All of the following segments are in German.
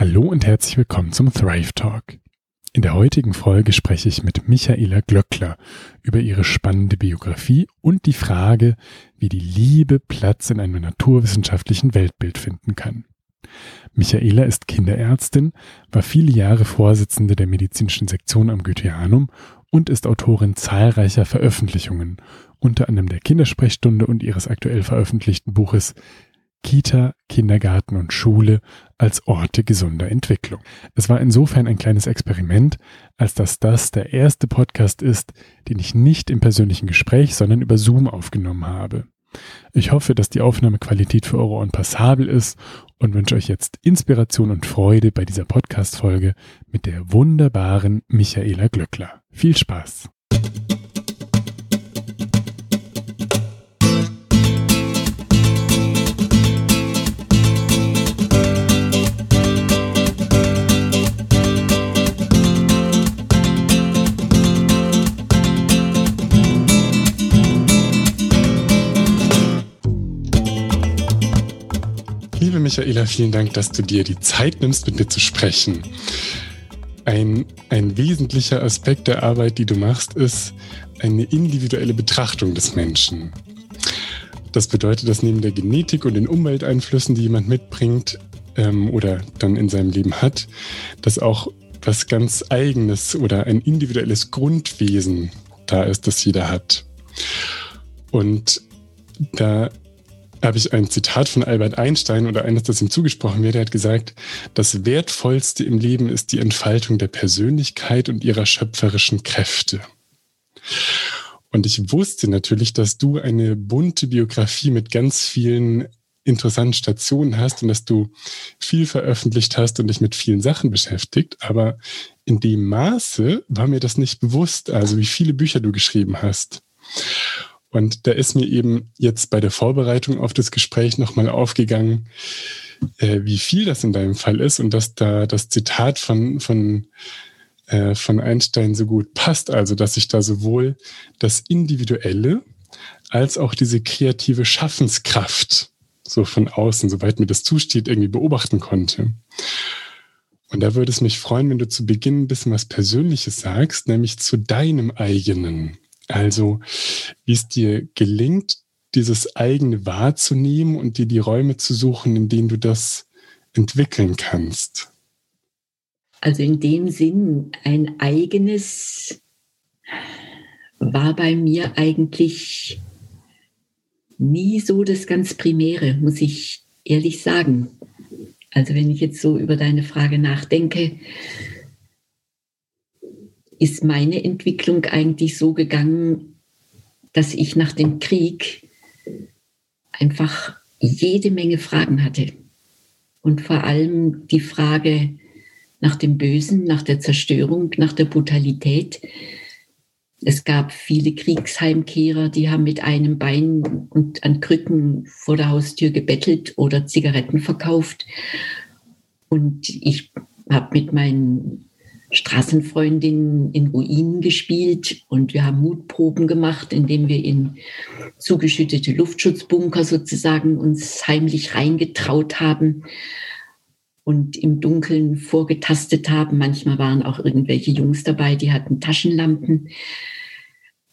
Hallo und herzlich willkommen zum Thrive Talk. In der heutigen Folge spreche ich mit Michaela Glöckler über ihre spannende Biografie und die Frage, wie die Liebe Platz in einem naturwissenschaftlichen Weltbild finden kann. Michaela ist Kinderärztin, war viele Jahre Vorsitzende der medizinischen Sektion am Goetheanum und ist Autorin zahlreicher Veröffentlichungen, unter anderem der Kindersprechstunde und ihres aktuell veröffentlichten Buches Kita, Kindergarten und Schule als Orte gesunder Entwicklung. Es war insofern ein kleines Experiment, als dass das der erste Podcast ist, den ich nicht im persönlichen Gespräch, sondern über Zoom aufgenommen habe. Ich hoffe, dass die Aufnahmequalität für eure Ohren passabel ist und wünsche euch jetzt Inspiration und Freude bei dieser Podcast-Folge mit der wunderbaren Michaela Glöckler. Viel Spaß! Liebe Michaela, vielen Dank, dass du dir die Zeit nimmst, mit mir zu sprechen. Ein, ein wesentlicher Aspekt der Arbeit, die du machst, ist eine individuelle Betrachtung des Menschen. Das bedeutet, dass neben der Genetik und den Umwelteinflüssen, die jemand mitbringt ähm, oder dann in seinem Leben hat, dass auch was ganz eigenes oder ein individuelles Grundwesen da ist, das jeder hat. Und da habe ich ein Zitat von Albert Einstein oder eines, das ihm zugesprochen wird. Er hat gesagt, das Wertvollste im Leben ist die Entfaltung der Persönlichkeit und ihrer schöpferischen Kräfte. Und ich wusste natürlich, dass du eine bunte Biografie mit ganz vielen interessanten Stationen hast und dass du viel veröffentlicht hast und dich mit vielen Sachen beschäftigt. Aber in dem Maße war mir das nicht bewusst, also wie viele Bücher du geschrieben hast. Und da ist mir eben jetzt bei der Vorbereitung auf das Gespräch nochmal aufgegangen, äh, wie viel das in deinem Fall ist und dass da das Zitat von, von, äh, von Einstein so gut passt. Also, dass ich da sowohl das Individuelle als auch diese kreative Schaffenskraft so von außen, soweit mir das zusteht, irgendwie beobachten konnte. Und da würde es mich freuen, wenn du zu Beginn ein bisschen was Persönliches sagst, nämlich zu deinem eigenen also, wie es dir gelingt, dieses eigene wahrzunehmen und dir die Räume zu suchen, in denen du das entwickeln kannst. Also in dem Sinn, ein eigenes war bei mir eigentlich nie so das ganz Primäre, muss ich ehrlich sagen. Also wenn ich jetzt so über deine Frage nachdenke, ist meine Entwicklung eigentlich so gegangen, dass ich nach dem Krieg einfach jede Menge Fragen hatte. Und vor allem die Frage nach dem Bösen, nach der Zerstörung, nach der Brutalität. Es gab viele Kriegsheimkehrer, die haben mit einem Bein und an Krücken vor der Haustür gebettelt oder Zigaretten verkauft. Und ich habe mit meinen Straßenfreundin in Ruinen gespielt und wir haben Mutproben gemacht, indem wir in zugeschüttete Luftschutzbunker sozusagen uns heimlich reingetraut haben und im Dunkeln vorgetastet haben. Manchmal waren auch irgendwelche Jungs dabei, die hatten Taschenlampen.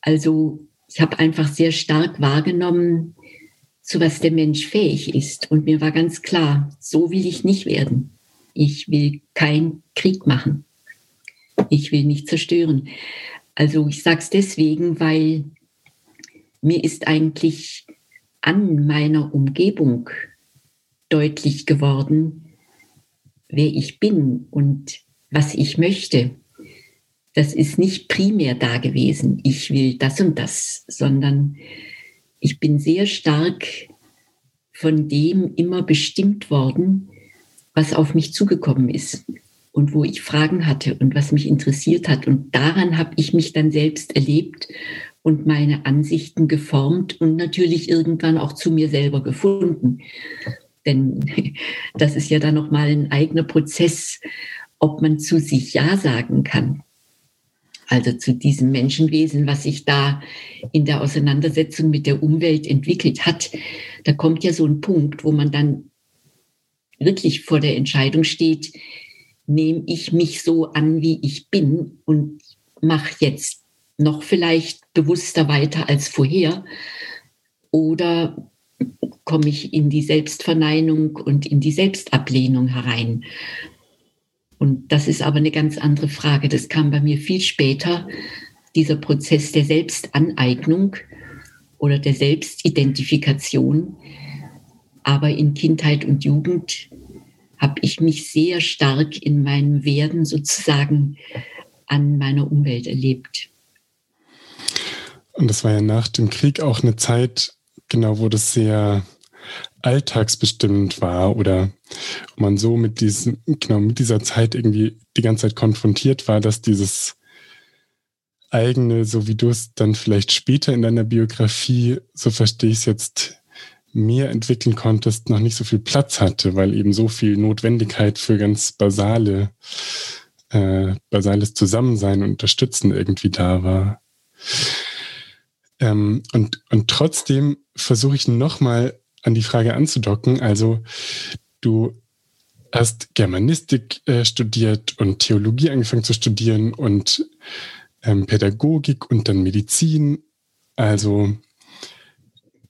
Also ich habe einfach sehr stark wahrgenommen, zu was der Mensch fähig ist. Und mir war ganz klar, so will ich nicht werden. Ich will keinen Krieg machen. Ich will nicht zerstören. Also ich sage es deswegen, weil mir ist eigentlich an meiner Umgebung deutlich geworden, wer ich bin und was ich möchte. Das ist nicht primär da gewesen, ich will das und das, sondern ich bin sehr stark von dem immer bestimmt worden, was auf mich zugekommen ist und wo ich Fragen hatte und was mich interessiert hat. Und daran habe ich mich dann selbst erlebt und meine Ansichten geformt und natürlich irgendwann auch zu mir selber gefunden. Denn das ist ja dann nochmal ein eigener Prozess, ob man zu sich Ja sagen kann. Also zu diesem Menschenwesen, was sich da in der Auseinandersetzung mit der Umwelt entwickelt hat. Da kommt ja so ein Punkt, wo man dann wirklich vor der Entscheidung steht, nehme ich mich so an, wie ich bin und mache jetzt noch vielleicht bewusster weiter als vorher oder komme ich in die Selbstverneinung und in die Selbstablehnung herein. Und das ist aber eine ganz andere Frage. Das kam bei mir viel später, dieser Prozess der Selbstaneignung oder der Selbstidentifikation. Aber in Kindheit und Jugend habe ich mich sehr stark in meinem Werden sozusagen an meiner Umwelt erlebt. Und das war ja nach dem Krieg auch eine Zeit, genau, wo das sehr alltagsbestimmend war oder man so mit diesem, genau, mit dieser Zeit irgendwie die ganze Zeit konfrontiert war, dass dieses eigene, so wie du es dann vielleicht später in deiner Biografie, so verstehe ich es jetzt, mehr entwickeln konntest, noch nicht so viel Platz hatte, weil eben so viel Notwendigkeit für ganz basale, äh, basales Zusammensein und Unterstützen irgendwie da war. Ähm, und, und trotzdem versuche ich nochmal an die Frage anzudocken. Also du hast Germanistik äh, studiert und Theologie angefangen zu studieren und ähm, Pädagogik und dann Medizin. Also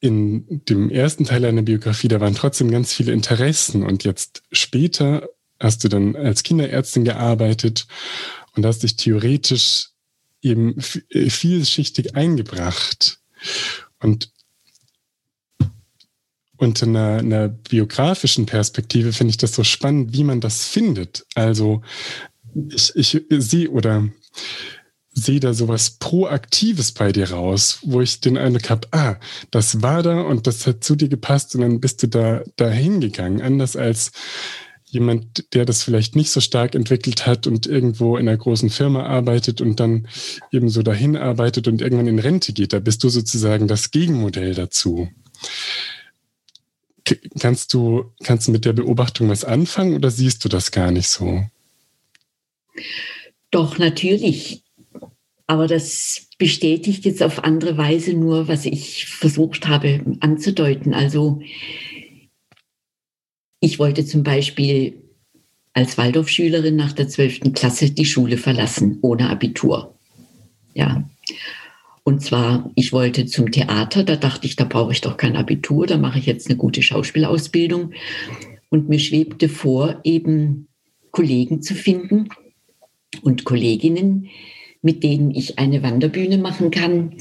in dem ersten Teil deiner Biografie, da waren trotzdem ganz viele Interessen und jetzt später hast du dann als Kinderärztin gearbeitet und hast dich theoretisch eben äh, vielschichtig eingebracht. Und unter einer, einer biografischen Perspektive finde ich das so spannend, wie man das findet. Also ich, ich sehe oder sehe da sowas Proaktives bei dir raus, wo ich den Eindruck habe, ah, das war da und das hat zu dir gepasst und dann bist du da, da hingegangen. Anders als jemand, der das vielleicht nicht so stark entwickelt hat und irgendwo in einer großen Firma arbeitet und dann eben so dahin arbeitet und irgendwann in Rente geht. Da bist du sozusagen das Gegenmodell dazu. Kannst du, kannst du mit der Beobachtung was anfangen oder siehst du das gar nicht so? Doch, natürlich. Aber das bestätigt jetzt auf andere Weise nur, was ich versucht habe anzudeuten. Also ich wollte zum Beispiel als Waldorfschülerin nach der 12. Klasse die Schule verlassen, ohne Abitur. Ja. Und zwar, ich wollte zum Theater, da dachte ich, da brauche ich doch kein Abitur, da mache ich jetzt eine gute Schauspielausbildung. Und mir schwebte vor, eben Kollegen zu finden und Kolleginnen, mit denen ich eine Wanderbühne machen kann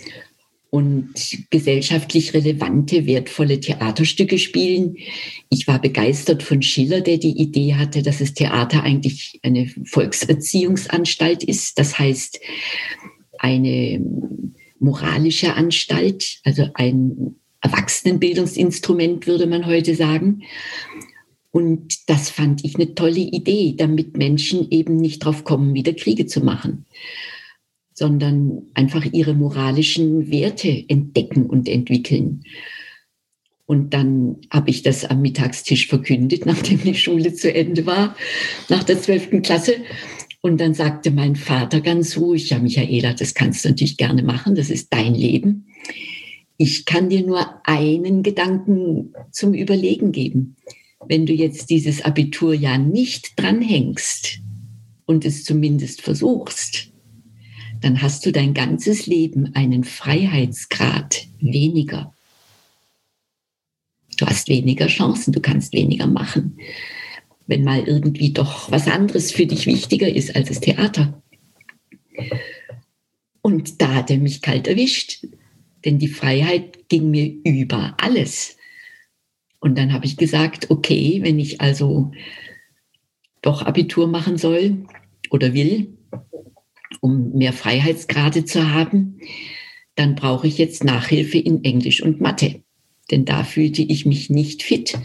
und gesellschaftlich relevante, wertvolle Theaterstücke spielen. Ich war begeistert von Schiller, der die Idee hatte, dass das Theater eigentlich eine Volkserziehungsanstalt ist. Das heißt, eine moralische Anstalt, also ein Erwachsenenbildungsinstrument, würde man heute sagen. Und das fand ich eine tolle Idee, damit Menschen eben nicht drauf kommen, wieder Kriege zu machen sondern einfach ihre moralischen Werte entdecken und entwickeln. Und dann habe ich das am Mittagstisch verkündet, nachdem die Schule zu Ende war, nach der zwölften Klasse. Und dann sagte mein Vater ganz ruhig, ja, Michaela, das kannst du natürlich gerne machen, das ist dein Leben. Ich kann dir nur einen Gedanken zum Überlegen geben. Wenn du jetzt dieses Abiturjahr nicht dranhängst und es zumindest versuchst, dann hast du dein ganzes Leben einen Freiheitsgrad weniger. Du hast weniger Chancen, du kannst weniger machen, wenn mal irgendwie doch was anderes für dich wichtiger ist als das Theater. Und da hat er mich kalt erwischt, denn die Freiheit ging mir über alles. Und dann habe ich gesagt, okay, wenn ich also doch Abitur machen soll oder will, um mehr Freiheitsgrade zu haben, dann brauche ich jetzt Nachhilfe in Englisch und Mathe. Denn da fühlte ich mich nicht fit.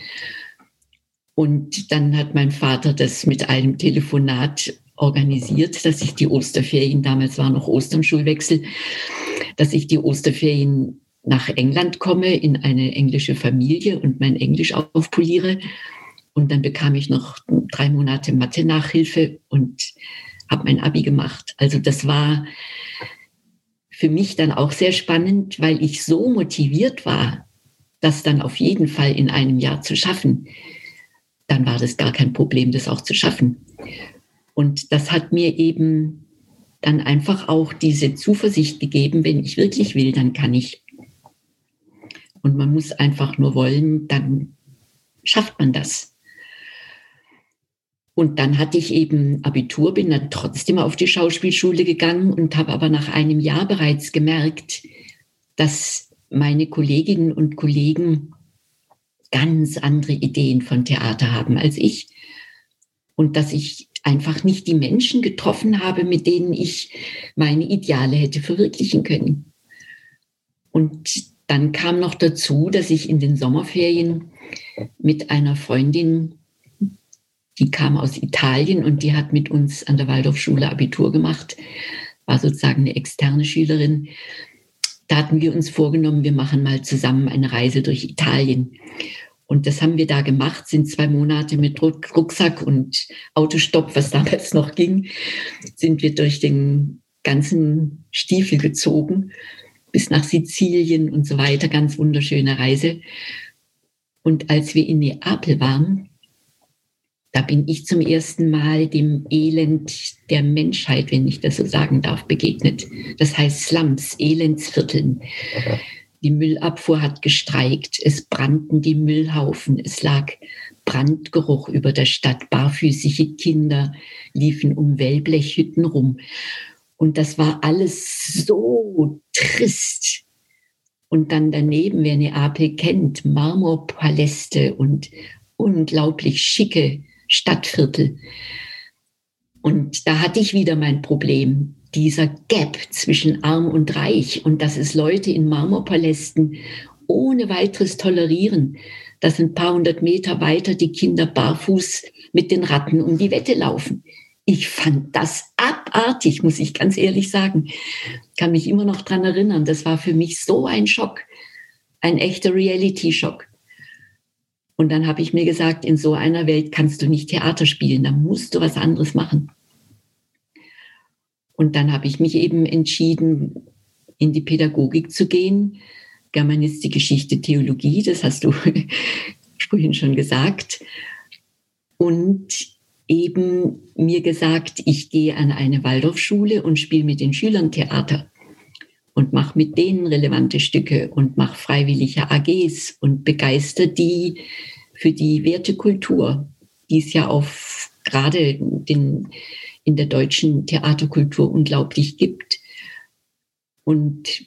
Und dann hat mein Vater das mit einem Telefonat organisiert, dass ich die Osterferien, damals war noch Ostern Schulwechsel, dass ich die Osterferien nach England komme in eine englische Familie und mein Englisch aufpoliere. Und dann bekam ich noch drei Monate Mathe-Nachhilfe und habe mein Abi gemacht. Also das war für mich dann auch sehr spannend, weil ich so motiviert war, das dann auf jeden Fall in einem Jahr zu schaffen, dann war das gar kein Problem, das auch zu schaffen. Und das hat mir eben dann einfach auch diese Zuversicht gegeben, wenn ich wirklich will, dann kann ich. Und man muss einfach nur wollen, dann schafft man das. Und dann hatte ich eben Abitur, bin dann trotzdem auf die Schauspielschule gegangen und habe aber nach einem Jahr bereits gemerkt, dass meine Kolleginnen und Kollegen ganz andere Ideen von Theater haben als ich. Und dass ich einfach nicht die Menschen getroffen habe, mit denen ich meine Ideale hätte verwirklichen können. Und dann kam noch dazu, dass ich in den Sommerferien mit einer Freundin, die kam aus Italien und die hat mit uns an der Waldorfschule Abitur gemacht, war sozusagen eine externe Schülerin. Da hatten wir uns vorgenommen, wir machen mal zusammen eine Reise durch Italien. Und das haben wir da gemacht, sind zwei Monate mit Rucksack und Autostopp, was damals noch ging, sind wir durch den ganzen Stiefel gezogen bis nach Sizilien und so weiter. Ganz wunderschöne Reise. Und als wir in Neapel waren, da bin ich zum ersten Mal dem Elend der Menschheit, wenn ich das so sagen darf, begegnet. Das heißt Slums, Elendsvierteln. Die Müllabfuhr hat gestreikt, es brannten die Müllhaufen, es lag Brandgeruch über der Stadt, barfüßige Kinder liefen um Wellblechhütten rum. Und das war alles so trist. Und dann daneben, wer Neapel kennt, Marmorpaläste und unglaublich schicke Stadtviertel. Und da hatte ich wieder mein Problem dieser Gap zwischen arm und reich und dass es Leute in Marmorpalästen ohne weiteres tolerieren, dass ein paar hundert Meter weiter die Kinder barfuß mit den Ratten um die Wette laufen. Ich fand das abartig, muss ich ganz ehrlich sagen. Kann mich immer noch dran erinnern. Das war für mich so ein Schock, ein echter Reality-Schock. Und dann habe ich mir gesagt, in so einer Welt kannst du nicht Theater spielen, da musst du was anderes machen. Und dann habe ich mich eben entschieden, in die Pädagogik zu gehen. Germanistik, Geschichte, Theologie, das hast du vorhin schon gesagt. Und eben mir gesagt, ich gehe an eine Waldorfschule und spiele mit den Schülern Theater und mache mit denen relevante Stücke und mache freiwillige AGs und begeister die für die Wertekultur, die es ja auf gerade den in der deutschen Theaterkultur unglaublich gibt. Und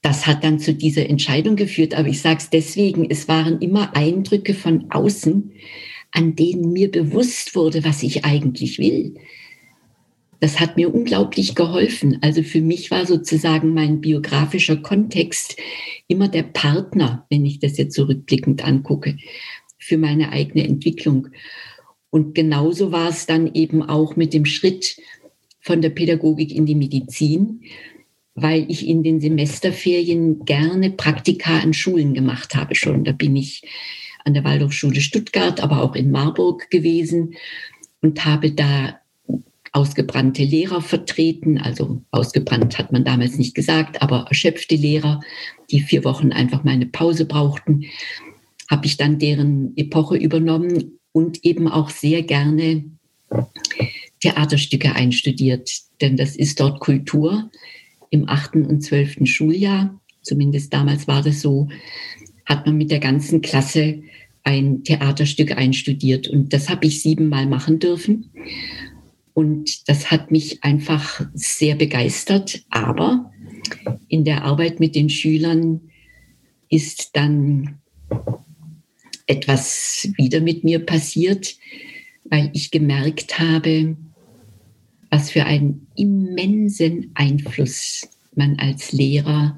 das hat dann zu dieser Entscheidung geführt. Aber ich sage es deswegen, es waren immer Eindrücke von außen, an denen mir bewusst wurde, was ich eigentlich will. Das hat mir unglaublich geholfen. Also für mich war sozusagen mein biografischer Kontext immer der Partner, wenn ich das jetzt zurückblickend angucke, für meine eigene Entwicklung. Und genauso war es dann eben auch mit dem Schritt von der Pädagogik in die Medizin, weil ich in den Semesterferien gerne Praktika an Schulen gemacht habe schon. Da bin ich an der Waldorfschule Stuttgart, aber auch in Marburg gewesen und habe da ausgebrannte Lehrer vertreten. Also ausgebrannt hat man damals nicht gesagt, aber erschöpfte Lehrer, die vier Wochen einfach mal eine Pause brauchten, habe ich dann deren Epoche übernommen und eben auch sehr gerne Theaterstücke einstudiert, denn das ist dort Kultur. Im achten und zwölften Schuljahr, zumindest damals war das so, hat man mit der ganzen Klasse ein Theaterstück einstudiert und das habe ich siebenmal machen dürfen. Und das hat mich einfach sehr begeistert. Aber in der Arbeit mit den Schülern ist dann etwas wieder mit mir passiert, weil ich gemerkt habe, was für einen immensen Einfluss man als Lehrer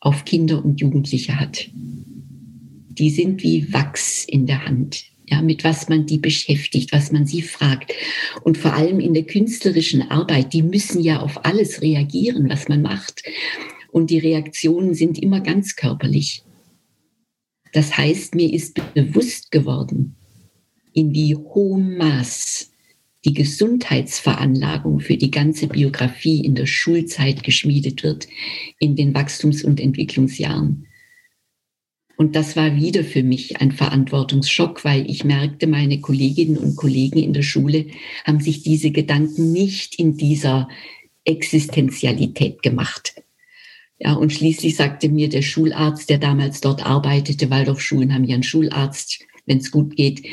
auf Kinder und Jugendliche hat. Die sind wie Wachs in der Hand, ja, mit was man die beschäftigt, was man sie fragt. Und vor allem in der künstlerischen Arbeit, die müssen ja auf alles reagieren, was man macht. Und die Reaktionen sind immer ganz körperlich. Das heißt, mir ist bewusst geworden, in wie hohem Maß die Gesundheitsveranlagung für die ganze Biografie in der Schulzeit geschmiedet wird, in den Wachstums- und Entwicklungsjahren. Und das war wieder für mich ein Verantwortungsschock, weil ich merkte, meine Kolleginnen und Kollegen in der Schule haben sich diese Gedanken nicht in dieser Existenzialität gemacht. Ja, und schließlich sagte mir der Schularzt, der damals dort arbeitete, Waldorfschulen haben ja einen Schularzt, wenn es gut geht.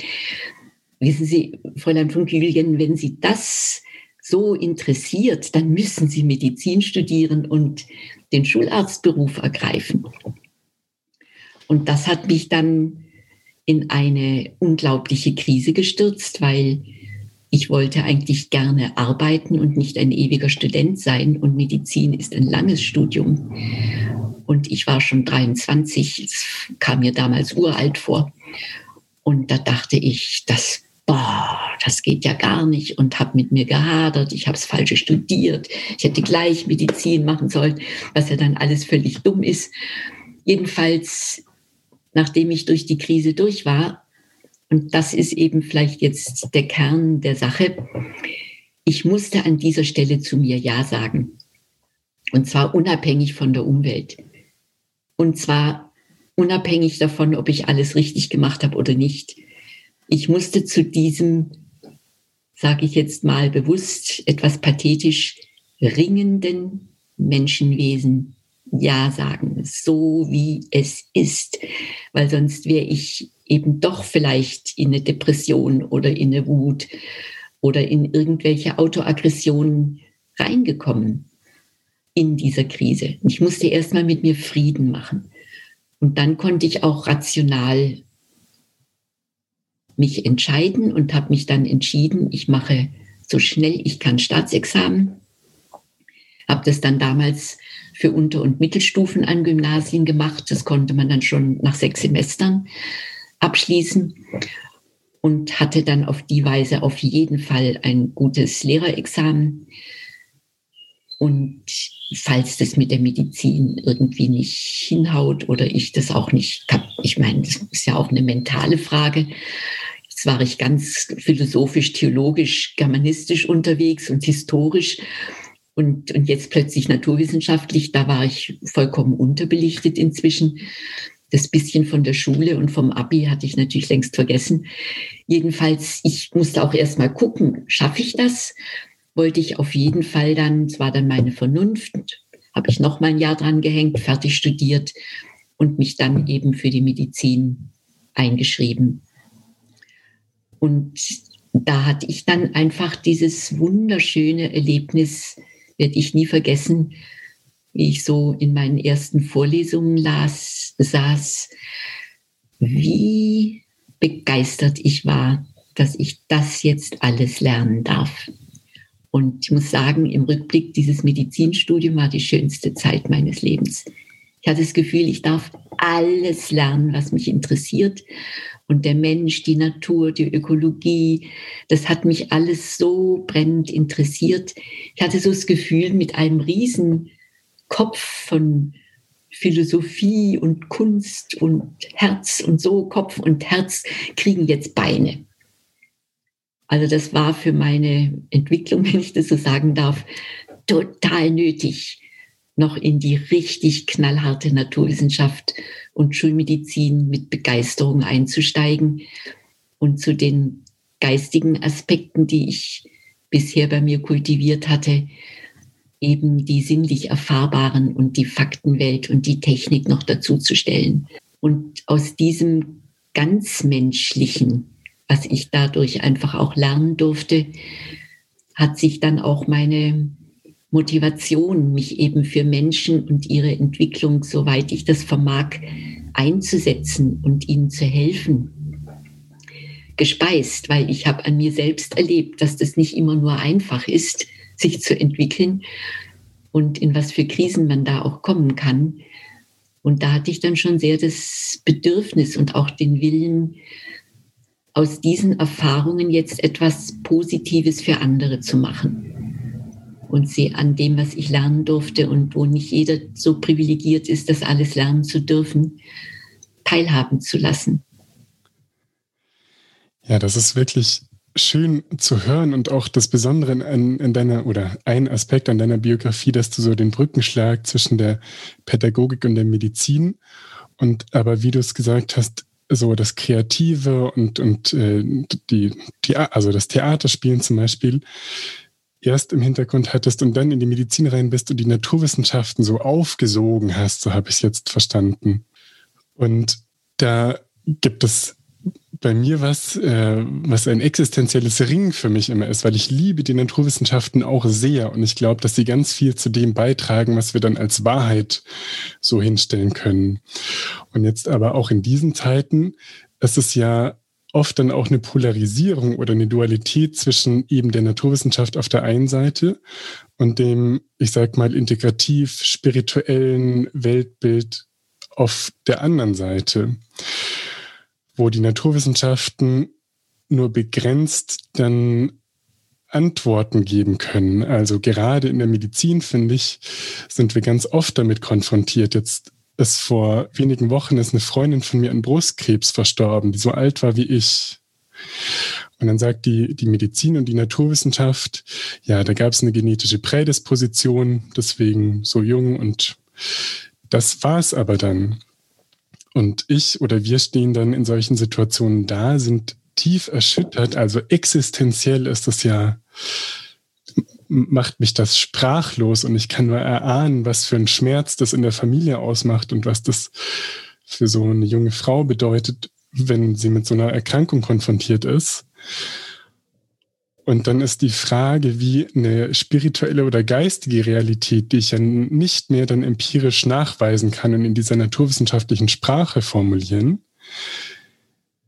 Wissen Sie, Fräulein von Kügelgen, wenn Sie das so interessiert, dann müssen Sie Medizin studieren und den Schularztberuf ergreifen. Und das hat mich dann in eine unglaubliche Krise gestürzt, weil ich wollte eigentlich gerne arbeiten und nicht ein ewiger Student sein. Und Medizin ist ein langes Studium. Und ich war schon 23, es kam mir damals uralt vor. Und da dachte ich, das, boah, das geht ja gar nicht und habe mit mir gehadert. Ich habe es falsch studiert. Ich hätte gleich Medizin machen sollen, was ja dann alles völlig dumm ist. Jedenfalls nachdem ich durch die Krise durch war, und das ist eben vielleicht jetzt der Kern der Sache, ich musste an dieser Stelle zu mir Ja sagen. Und zwar unabhängig von der Umwelt. Und zwar unabhängig davon, ob ich alles richtig gemacht habe oder nicht. Ich musste zu diesem, sage ich jetzt mal bewusst, etwas pathetisch ringenden Menschenwesen ja sagen, so wie es ist, weil sonst wäre ich eben doch vielleicht in eine Depression oder in eine Wut oder in irgendwelche Autoaggressionen reingekommen in dieser Krise. Ich musste erstmal mit mir Frieden machen. Und dann konnte ich auch rational mich entscheiden und habe mich dann entschieden, ich mache so schnell ich kann Staatsexamen. Habe das dann damals für Unter- und Mittelstufen an Gymnasien gemacht. Das konnte man dann schon nach sechs Semestern abschließen und hatte dann auf die Weise auf jeden Fall ein gutes Lehrerexamen. Und falls das mit der Medizin irgendwie nicht hinhaut oder ich das auch nicht, ich meine, das ist ja auch eine mentale Frage. Jetzt war ich ganz philosophisch, theologisch, germanistisch unterwegs und historisch und, und jetzt plötzlich naturwissenschaftlich, da war ich vollkommen unterbelichtet inzwischen. Das bisschen von der Schule und vom Abi hatte ich natürlich längst vergessen. Jedenfalls, ich musste auch erst mal gucken, schaffe ich das? Wollte ich auf jeden Fall dann, es war dann meine Vernunft, habe ich noch mal ein Jahr dran gehängt, fertig studiert und mich dann eben für die Medizin eingeschrieben. Und da hatte ich dann einfach dieses wunderschöne Erlebnis, werde ich nie vergessen, wie ich so in meinen ersten Vorlesungen las, saß, wie begeistert ich war, dass ich das jetzt alles lernen darf. Und ich muss sagen, im Rückblick, dieses Medizinstudium war die schönste Zeit meines Lebens. Ich hatte das Gefühl, ich darf alles lernen, was mich interessiert und der Mensch, die Natur, die Ökologie. Das hat mich alles so brennend interessiert. Ich hatte so das Gefühl, mit einem riesen Kopf von Philosophie und Kunst und Herz und so, Kopf und Herz kriegen jetzt Beine. Also das war für meine Entwicklung, wenn ich das so sagen darf, total nötig, noch in die richtig knallharte Naturwissenschaft und Schulmedizin mit Begeisterung einzusteigen und zu den geistigen Aspekten, die ich bisher bei mir kultiviert hatte, eben die sinnlich erfahrbaren und die Faktenwelt und die Technik noch dazu zu stellen. Und aus diesem ganz menschlichen, was ich dadurch einfach auch lernen durfte, hat sich dann auch meine Motivation, mich eben für Menschen und ihre Entwicklung, soweit ich das vermag, einzusetzen und ihnen zu helfen, gespeist, weil ich habe an mir selbst erlebt, dass das nicht immer nur einfach ist, sich zu entwickeln und in was für Krisen man da auch kommen kann. Und da hatte ich dann schon sehr das Bedürfnis und auch den Willen, aus diesen Erfahrungen jetzt etwas Positives für andere zu machen und sie an dem, was ich lernen durfte und wo nicht jeder so privilegiert ist, das alles lernen zu dürfen, teilhaben zu lassen. Ja, das ist wirklich schön zu hören und auch das Besondere in, in, deiner oder ein Aspekt an deiner Biografie, dass du so den Brückenschlag zwischen der Pädagogik und der Medizin Und aber wie du es gesagt hast, so das Kreative und, und äh, die, die, also das Theaterspielen zum Beispiel erst im Hintergrund hattest und dann in die Medizin rein bist und die Naturwissenschaften so aufgesogen hast, so habe ich es jetzt verstanden. Und da gibt es bei mir was, äh, was ein existenzielles Ring für mich immer ist, weil ich liebe die Naturwissenschaften auch sehr und ich glaube, dass sie ganz viel zu dem beitragen, was wir dann als Wahrheit so hinstellen können. Und jetzt aber auch in diesen Zeiten ist es ja oft dann auch eine Polarisierung oder eine Dualität zwischen eben der Naturwissenschaft auf der einen Seite und dem, ich sag mal, integrativ spirituellen Weltbild auf der anderen Seite wo die Naturwissenschaften nur begrenzt dann Antworten geben können. Also gerade in der Medizin, finde ich, sind wir ganz oft damit konfrontiert. Jetzt ist vor wenigen Wochen ist eine Freundin von mir an Brustkrebs verstorben, die so alt war wie ich. Und dann sagt die, die Medizin und die Naturwissenschaft, ja, da gab es eine genetische Prädisposition, deswegen so jung und das war es aber dann. Und ich oder wir stehen dann in solchen Situationen da, sind tief erschüttert, also existenziell ist das ja, macht mich das sprachlos und ich kann nur erahnen, was für ein Schmerz das in der Familie ausmacht und was das für so eine junge Frau bedeutet, wenn sie mit so einer Erkrankung konfrontiert ist. Und dann ist die Frage, wie eine spirituelle oder geistige Realität, die ich ja nicht mehr dann empirisch nachweisen kann und in dieser naturwissenschaftlichen Sprache formulieren,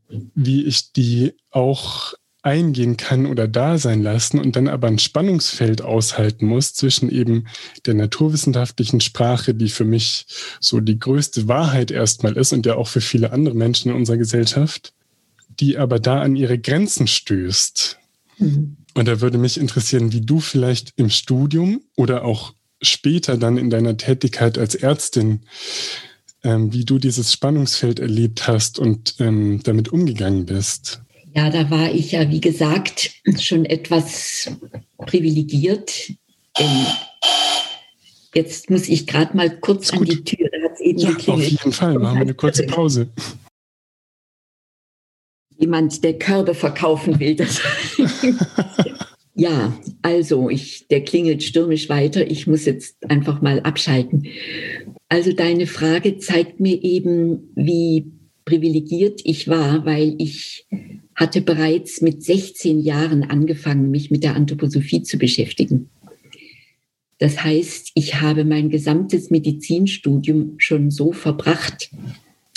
wie ich die auch eingehen kann oder da sein lassen und dann aber ein Spannungsfeld aushalten muss zwischen eben der naturwissenschaftlichen Sprache, die für mich so die größte Wahrheit erstmal ist und ja auch für viele andere Menschen in unserer Gesellschaft, die aber da an ihre Grenzen stößt Mhm. Und da würde mich interessieren, wie du vielleicht im Studium oder auch später dann in deiner Tätigkeit als Ärztin, ähm, wie du dieses Spannungsfeld erlebt hast und ähm, damit umgegangen bist. Ja, da war ich ja, wie gesagt, schon etwas privilegiert. Denn jetzt muss ich gerade mal kurz an die Tür. Da hat eben ja, Auf jeden Fall, machen wir eine kurze Pause jemand, der Körbe verkaufen will. Das ja, also ich, der klingelt stürmisch weiter. Ich muss jetzt einfach mal abschalten. Also deine Frage zeigt mir eben, wie privilegiert ich war, weil ich hatte bereits mit 16 Jahren angefangen, mich mit der Anthroposophie zu beschäftigen. Das heißt, ich habe mein gesamtes Medizinstudium schon so verbracht,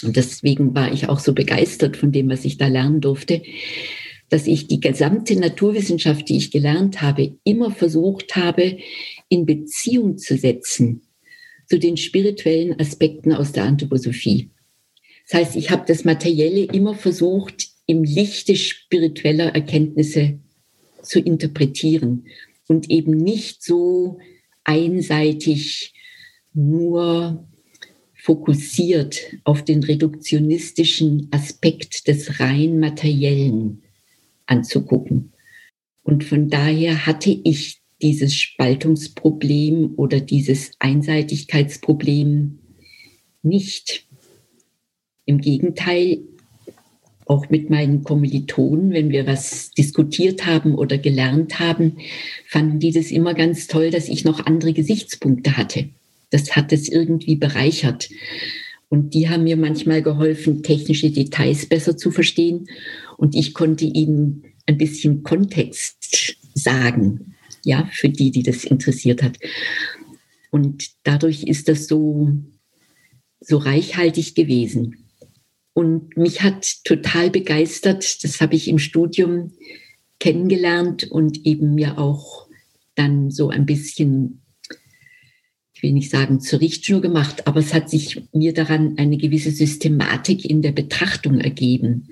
und deswegen war ich auch so begeistert von dem, was ich da lernen durfte, dass ich die gesamte Naturwissenschaft, die ich gelernt habe, immer versucht habe, in Beziehung zu setzen zu den spirituellen Aspekten aus der Anthroposophie. Das heißt, ich habe das Materielle immer versucht, im Lichte spiritueller Erkenntnisse zu interpretieren und eben nicht so einseitig nur fokussiert auf den reduktionistischen Aspekt des rein materiellen anzugucken. Und von daher hatte ich dieses Spaltungsproblem oder dieses Einseitigkeitsproblem nicht. Im Gegenteil, auch mit meinen Kommilitonen, wenn wir was diskutiert haben oder gelernt haben, fanden die das immer ganz toll, dass ich noch andere Gesichtspunkte hatte das hat es irgendwie bereichert. Und die haben mir manchmal geholfen, technische Details besser zu verstehen. Und ich konnte ihnen ein bisschen Kontext sagen, ja, für die, die das interessiert hat. Und dadurch ist das so, so reichhaltig gewesen. Und mich hat total begeistert, das habe ich im Studium kennengelernt und eben mir auch dann so ein bisschen ich will nicht sagen zur Richtschnur gemacht, aber es hat sich mir daran eine gewisse Systematik in der Betrachtung ergeben.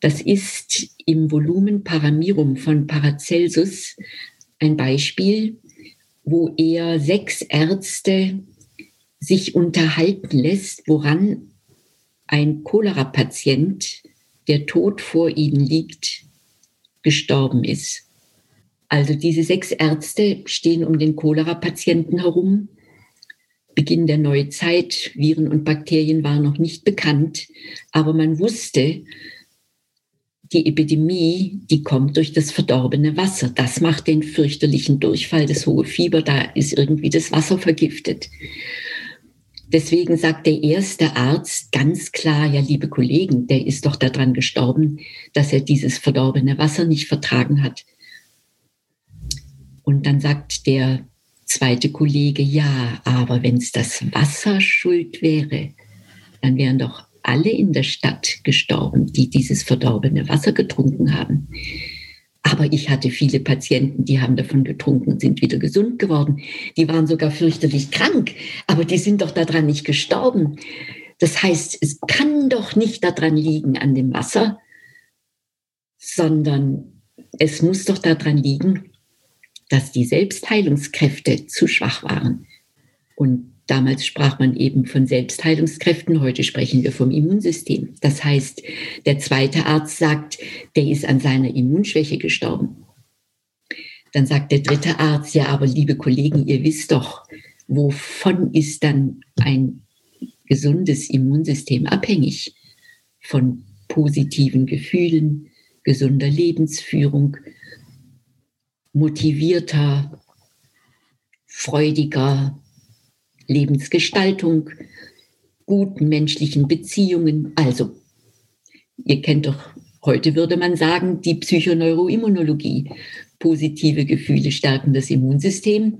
Das ist im Volumen Paramirum von Paracelsus ein Beispiel, wo er sechs Ärzte sich unterhalten lässt, woran ein Cholera-Patient, der tot vor ihnen liegt, gestorben ist. Also diese sechs Ärzte stehen um den Cholera-Patienten herum Beginn der Neuzeit. Viren und Bakterien waren noch nicht bekannt, aber man wusste, die Epidemie, die kommt durch das verdorbene Wasser. Das macht den fürchterlichen Durchfall, das hohe Fieber, da ist irgendwie das Wasser vergiftet. Deswegen sagt der erste Arzt ganz klar, ja, liebe Kollegen, der ist doch daran gestorben, dass er dieses verdorbene Wasser nicht vertragen hat. Und dann sagt der zweite Kollege, ja, aber wenn es das Wasser schuld wäre, dann wären doch alle in der Stadt gestorben, die dieses verdorbene Wasser getrunken haben. Aber ich hatte viele Patienten, die haben davon getrunken und sind wieder gesund geworden. Die waren sogar fürchterlich krank, aber die sind doch daran nicht gestorben. Das heißt, es kann doch nicht daran liegen an dem Wasser, sondern es muss doch daran liegen, dass die Selbstheilungskräfte zu schwach waren. Und damals sprach man eben von Selbstheilungskräften, heute sprechen wir vom Immunsystem. Das heißt, der zweite Arzt sagt, der ist an seiner Immunschwäche gestorben. Dann sagt der dritte Arzt, ja, aber liebe Kollegen, ihr wisst doch, wovon ist dann ein gesundes Immunsystem abhängig? Von positiven Gefühlen, gesunder Lebensführung, motivierter, freudiger Lebensgestaltung, guten menschlichen Beziehungen. Also, ihr kennt doch, heute würde man sagen, die Psychoneuroimmunologie. Positive Gefühle stärken das Immunsystem.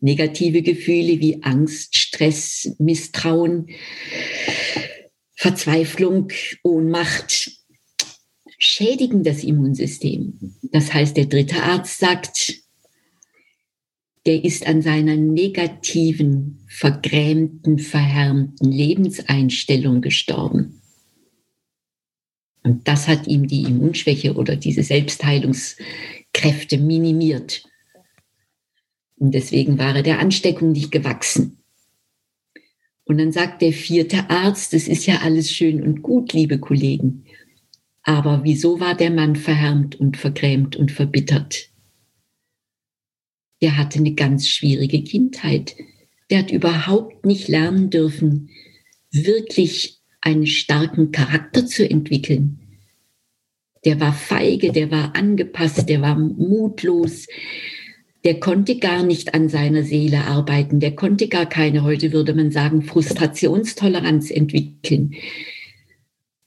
Negative Gefühle wie Angst, Stress, Misstrauen, Verzweiflung, Ohnmacht schädigen das Immunsystem. Das heißt, der dritte Arzt sagt, der ist an seiner negativen, vergrämten, verhärmten Lebenseinstellung gestorben. Und das hat ihm die Immunschwäche oder diese Selbstheilungskräfte minimiert. Und deswegen war er der Ansteckung nicht gewachsen. Und dann sagt der vierte Arzt, das ist ja alles schön und gut, liebe Kollegen. Aber wieso war der Mann verhärmt und vergrämt und verbittert? Der hatte eine ganz schwierige Kindheit. Der hat überhaupt nicht lernen dürfen, wirklich einen starken Charakter zu entwickeln. Der war feige, der war angepasst, der war mutlos, der konnte gar nicht an seiner Seele arbeiten, der konnte gar keine, heute würde man sagen, Frustrationstoleranz entwickeln.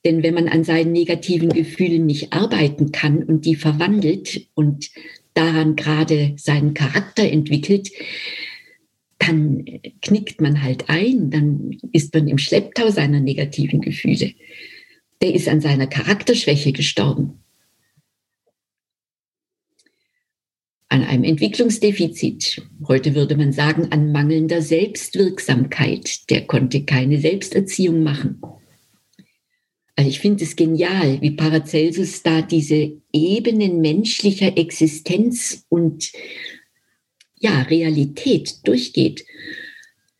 Denn wenn man an seinen negativen Gefühlen nicht arbeiten kann und die verwandelt und daran gerade seinen Charakter entwickelt, dann knickt man halt ein, dann ist man im Schlepptau seiner negativen Gefühle. Der ist an seiner Charakterschwäche gestorben. An einem Entwicklungsdefizit. Heute würde man sagen, an mangelnder Selbstwirksamkeit. Der konnte keine Selbsterziehung machen. Also ich finde es genial, wie Paracelsus da diese Ebenen menschlicher Existenz und ja, Realität durchgeht.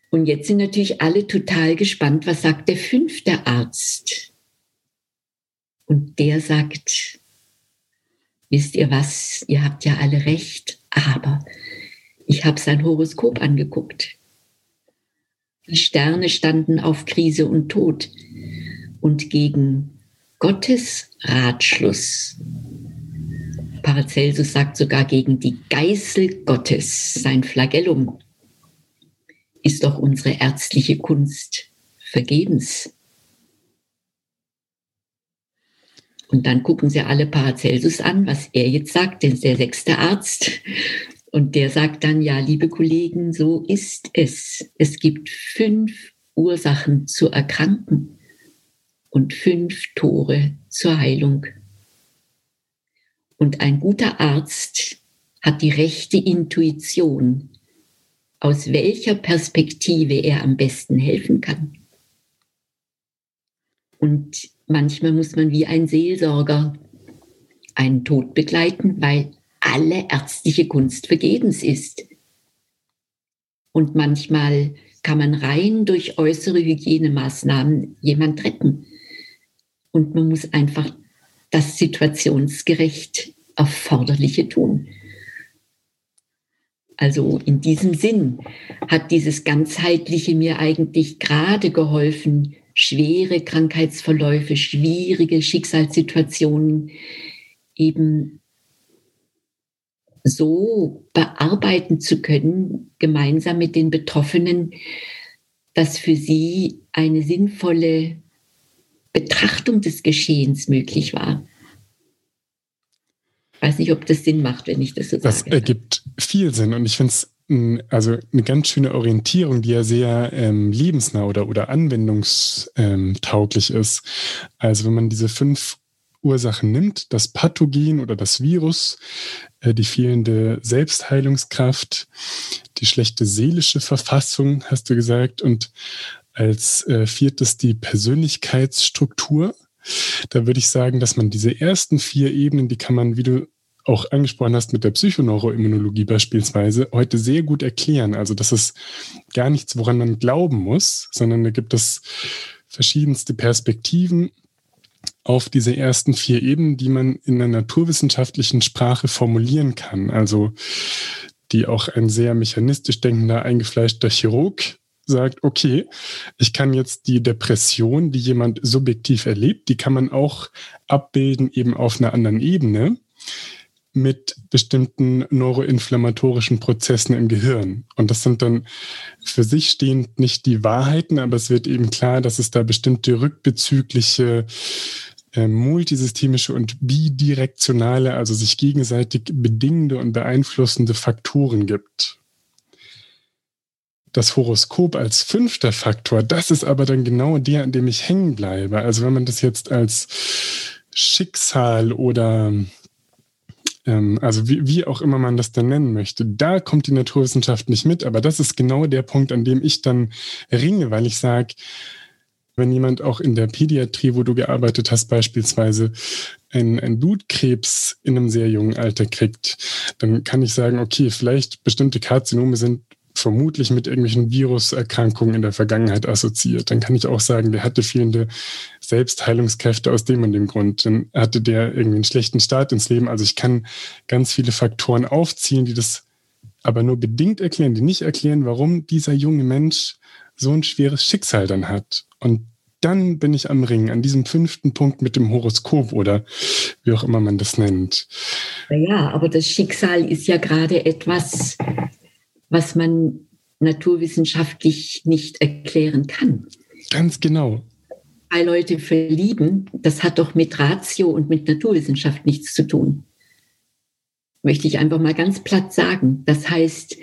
Und jetzt sind natürlich alle total gespannt, was sagt der fünfte Arzt? Und der sagt, wisst ihr was, ihr habt ja alle recht, aber ich habe sein Horoskop angeguckt. Die Sterne standen auf Krise und Tod und gegen Gottes Ratschluss. Paracelsus sagt sogar gegen die Geißel Gottes, sein Flagellum, ist doch unsere ärztliche Kunst vergebens. Und dann gucken sie alle Paracelsus an, was er jetzt sagt, denn der sechste Arzt. Und der sagt dann, ja, liebe Kollegen, so ist es. Es gibt fünf Ursachen zu erkranken und fünf Tore zur Heilung. Und ein guter Arzt hat die rechte Intuition, aus welcher Perspektive er am besten helfen kann. Und manchmal muss man wie ein Seelsorger einen Tod begleiten, weil alle ärztliche Kunst vergebens ist. Und manchmal kann man rein durch äußere Hygienemaßnahmen jemand retten. Und man muss einfach das situationsgerecht Erforderliche tun. Also in diesem Sinn hat dieses ganzheitliche mir eigentlich gerade geholfen, schwere Krankheitsverläufe, schwierige Schicksalssituationen eben so bearbeiten zu können, gemeinsam mit den Betroffenen, dass für sie eine sinnvolle Betrachtung des Geschehens möglich war. Ich weiß nicht, ob das Sinn macht, wenn ich das so das sage. Das ergibt viel Sinn und ich finde es also eine ganz schöne Orientierung, die ja sehr ähm, lebensnah oder, oder anwendungstauglich ist. Also wenn man diese fünf Ursachen nimmt, das Pathogen oder das Virus, äh, die fehlende Selbstheilungskraft, die schlechte seelische Verfassung, hast du gesagt, und als äh, viertes die Persönlichkeitsstruktur. Da würde ich sagen, dass man diese ersten vier Ebenen, die kann man, wie du auch angesprochen hast mit der Psychoneuroimmunologie beispielsweise, heute sehr gut erklären. Also das ist gar nichts, woran man glauben muss, sondern da gibt es verschiedenste Perspektiven auf diese ersten vier Ebenen, die man in der naturwissenschaftlichen Sprache formulieren kann. Also die auch ein sehr mechanistisch denkender, eingefleischter Chirurg sagt, okay, ich kann jetzt die Depression, die jemand subjektiv erlebt, die kann man auch abbilden eben auf einer anderen Ebene mit bestimmten neuroinflammatorischen Prozessen im Gehirn. Und das sind dann für sich stehend nicht die Wahrheiten, aber es wird eben klar, dass es da bestimmte rückbezügliche äh, multisystemische und bidirektionale, also sich gegenseitig bedingende und beeinflussende Faktoren gibt. Das Horoskop als fünfter Faktor, das ist aber dann genau der, an dem ich hängen bleibe. Also wenn man das jetzt als Schicksal oder ähm, also wie, wie auch immer man das dann nennen möchte, da kommt die Naturwissenschaft nicht mit, aber das ist genau der Punkt, an dem ich dann ringe, weil ich sage, wenn jemand auch in der Pädiatrie, wo du gearbeitet hast, beispielsweise ein, ein Blutkrebs in einem sehr jungen Alter kriegt, dann kann ich sagen, okay, vielleicht bestimmte Karzinome sind vermutlich mit irgendwelchen Viruserkrankungen in der Vergangenheit assoziiert. Dann kann ich auch sagen, der hatte fehlende Selbstheilungskräfte aus dem und dem Grund. Dann hatte der irgendwie einen schlechten Start ins Leben. Also ich kann ganz viele Faktoren aufziehen, die das aber nur bedingt erklären, die nicht erklären, warum dieser junge Mensch so ein schweres Schicksal dann hat. Und dann bin ich am Ring, an diesem fünften Punkt mit dem Horoskop oder wie auch immer man das nennt. Ja, aber das Schicksal ist ja gerade etwas, was man naturwissenschaftlich nicht erklären kann. Ganz genau. Zwei Leute verlieben, das hat doch mit Ratio und mit Naturwissenschaft nichts zu tun. Möchte ich einfach mal ganz platt sagen. Das heißt,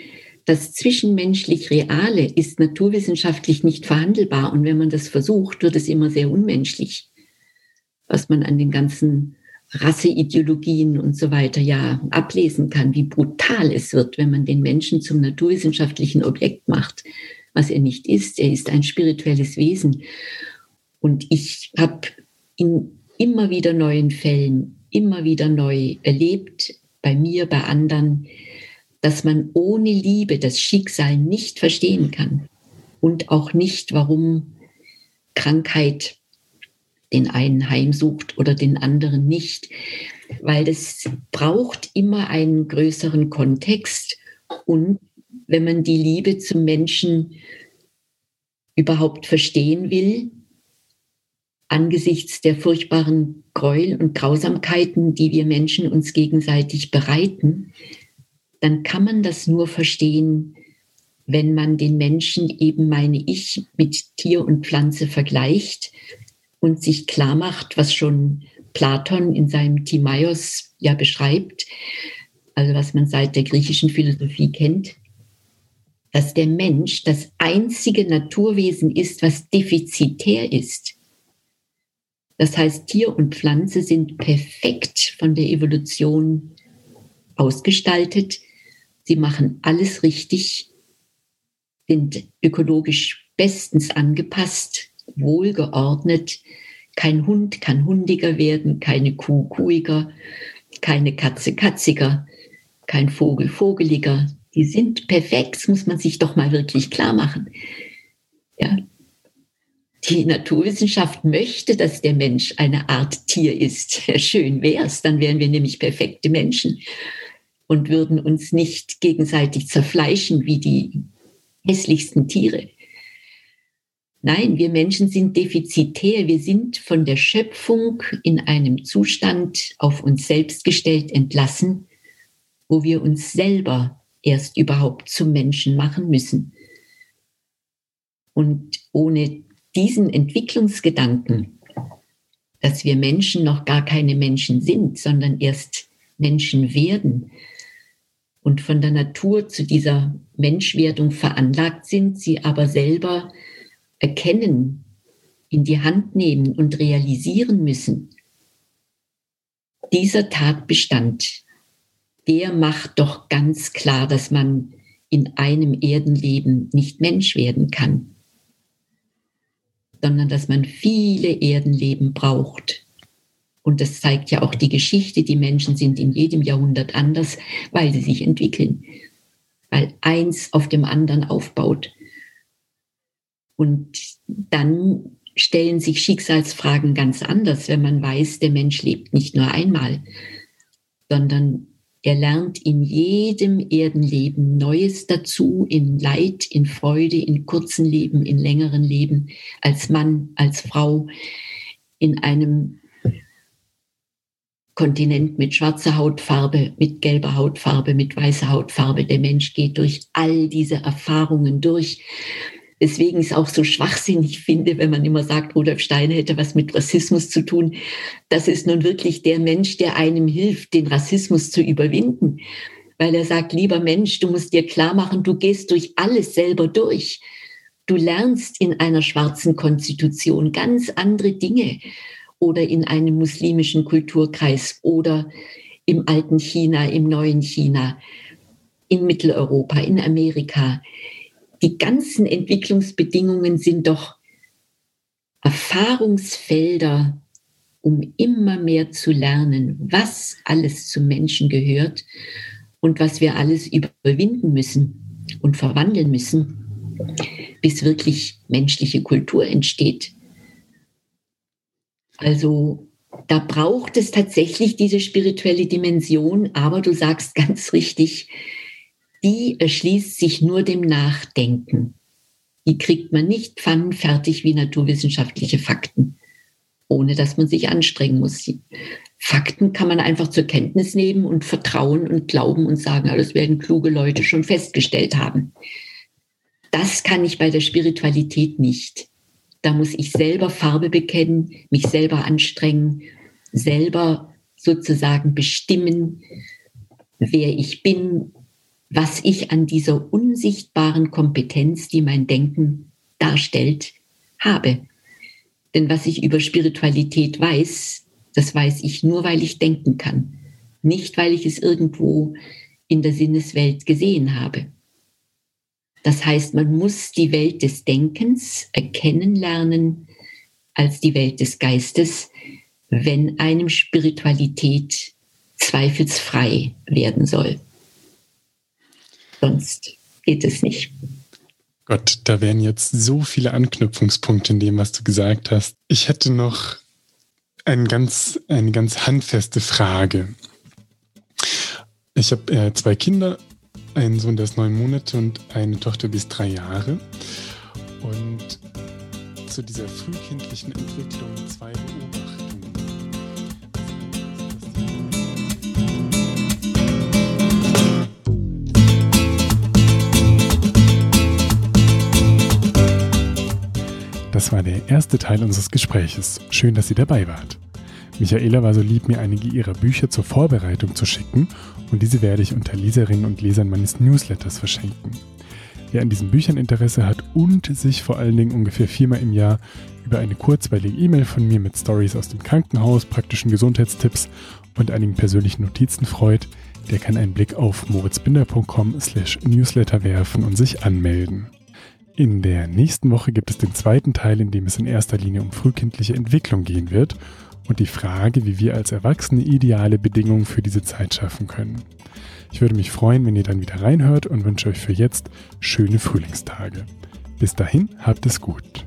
das zwischenmenschlich Reale ist naturwissenschaftlich nicht verhandelbar. Und wenn man das versucht, wird es immer sehr unmenschlich, was man an den ganzen Rasseideologien und so weiter ja ablesen kann, wie brutal es wird, wenn man den Menschen zum naturwissenschaftlichen Objekt macht, was er nicht ist. Er ist ein spirituelles Wesen. Und ich habe in immer wieder neuen Fällen, immer wieder neu erlebt, bei mir, bei anderen, dass man ohne Liebe das Schicksal nicht verstehen kann und auch nicht, warum Krankheit den einen heimsucht oder den anderen nicht, weil das braucht immer einen größeren Kontext. Und wenn man die Liebe zum Menschen überhaupt verstehen will, angesichts der furchtbaren Gräuel und Grausamkeiten, die wir Menschen uns gegenseitig bereiten, dann kann man das nur verstehen, wenn man den Menschen eben, meine ich, mit Tier und Pflanze vergleicht und sich klar macht, was schon Platon in seinem Timaeus ja beschreibt, also was man seit der griechischen Philosophie kennt, dass der Mensch das einzige Naturwesen ist, was defizitär ist. Das heißt, Tier und Pflanze sind perfekt von der Evolution ausgestaltet. Sie machen alles richtig, sind ökologisch bestens angepasst, wohlgeordnet. Kein Hund kann hundiger werden, keine Kuh kuhiger, keine Katze katziger, kein Vogel vogeliger. Die sind perfekt, das muss man sich doch mal wirklich klar machen. Ja. Die Naturwissenschaft möchte, dass der Mensch eine Art Tier ist. Schön wär's, dann wären wir nämlich perfekte Menschen. und würden uns nicht gegenseitig zerfleischen wie die hässlichsten Tiere. Nein, wir Menschen sind defizitär. Wir sind von der Schöpfung in einem Zustand auf uns selbst gestellt entlassen, wo wir uns selber erst überhaupt zum Menschen machen müssen. Und ohne diesen Entwicklungsgedanken, dass wir Menschen noch gar keine Menschen sind, sondern erst Menschen werden und von der Natur zu dieser Menschwerdung veranlagt sind, sie aber selber erkennen, in die Hand nehmen und realisieren müssen, dieser Tatbestand, der macht doch ganz klar, dass man in einem Erdenleben nicht Mensch werden kann, sondern dass man viele Erdenleben braucht. Und das zeigt ja auch die Geschichte, die Menschen sind in jedem Jahrhundert anders, weil sie sich entwickeln, weil eins auf dem anderen aufbaut. Und dann stellen sich Schicksalsfragen ganz anders, wenn man weiß, der Mensch lebt nicht nur einmal, sondern er lernt in jedem Erdenleben Neues dazu, in Leid, in Freude, in kurzen Leben, in längeren Leben, als Mann, als Frau, in einem Kontinent mit schwarzer Hautfarbe, mit gelber Hautfarbe, mit weißer Hautfarbe. Der Mensch geht durch all diese Erfahrungen durch Deswegen ist auch so schwachsinnig finde, wenn man immer sagt, Rudolf Steiner hätte was mit Rassismus zu tun. Das ist nun wirklich der Mensch, der einem hilft, den Rassismus zu überwinden. Weil er sagt, lieber Mensch, du musst dir klar machen, du gehst durch alles selber durch. Du lernst in einer schwarzen Konstitution ganz andere Dinge oder in einem muslimischen Kulturkreis oder im alten China, im neuen China, in Mitteleuropa, in Amerika die ganzen Entwicklungsbedingungen sind doch Erfahrungsfelder, um immer mehr zu lernen, was alles zum Menschen gehört und was wir alles überwinden müssen und verwandeln müssen, bis wirklich menschliche Kultur entsteht. Also da braucht es tatsächlich diese spirituelle Dimension, aber du sagst ganz richtig, die erschließt sich nur dem Nachdenken. Die kriegt man nicht pfannenfertig wie naturwissenschaftliche Fakten, ohne dass man sich anstrengen muss. Fakten kann man einfach zur Kenntnis nehmen und vertrauen und glauben und sagen, das werden kluge Leute schon festgestellt haben. Das kann ich bei der Spiritualität nicht. Da muss ich selber Farbe bekennen, mich selber anstrengen, selber sozusagen bestimmen, wer ich bin, was ich an dieser unsichtbaren Kompetenz, die mein Denken darstellt, habe. Denn was ich über Spiritualität weiß, das weiß ich nur, weil ich denken kann, nicht weil ich es irgendwo in der Sinneswelt gesehen habe. Das heißt, man muss die Welt des Denkens erkennen lernen als die Welt des Geistes, wenn einem Spiritualität zweifelsfrei werden soll. Sonst geht es nicht. Gott, da wären jetzt so viele Anknüpfungspunkte in dem, was du gesagt hast. Ich hätte noch ein ganz, eine ganz handfeste Frage. Ich habe äh, zwei Kinder, einen Sohn, der ist neun Monate und eine Tochter bis drei Jahre. Und zu dieser frühkindlichen Entwicklung zwei Beobachtungen. War der erste Teil unseres Gespräches. Schön, dass Sie dabei wart. Michaela war so lieb, mir einige ihrer Bücher zur Vorbereitung zu schicken und diese werde ich unter Leserinnen und Lesern meines Newsletters verschenken. Wer an diesen Büchern Interesse hat und sich vor allen Dingen ungefähr viermal im Jahr über eine kurzweilige E-Mail von mir mit Stories aus dem Krankenhaus, praktischen Gesundheitstipps und einigen persönlichen Notizen freut, der kann einen Blick auf moritzbinder.com slash newsletter werfen und sich anmelden. In der nächsten Woche gibt es den zweiten Teil, in dem es in erster Linie um frühkindliche Entwicklung gehen wird und die Frage, wie wir als Erwachsene ideale Bedingungen für diese Zeit schaffen können. Ich würde mich freuen, wenn ihr dann wieder reinhört und wünsche euch für jetzt schöne Frühlingstage. Bis dahin, habt es gut.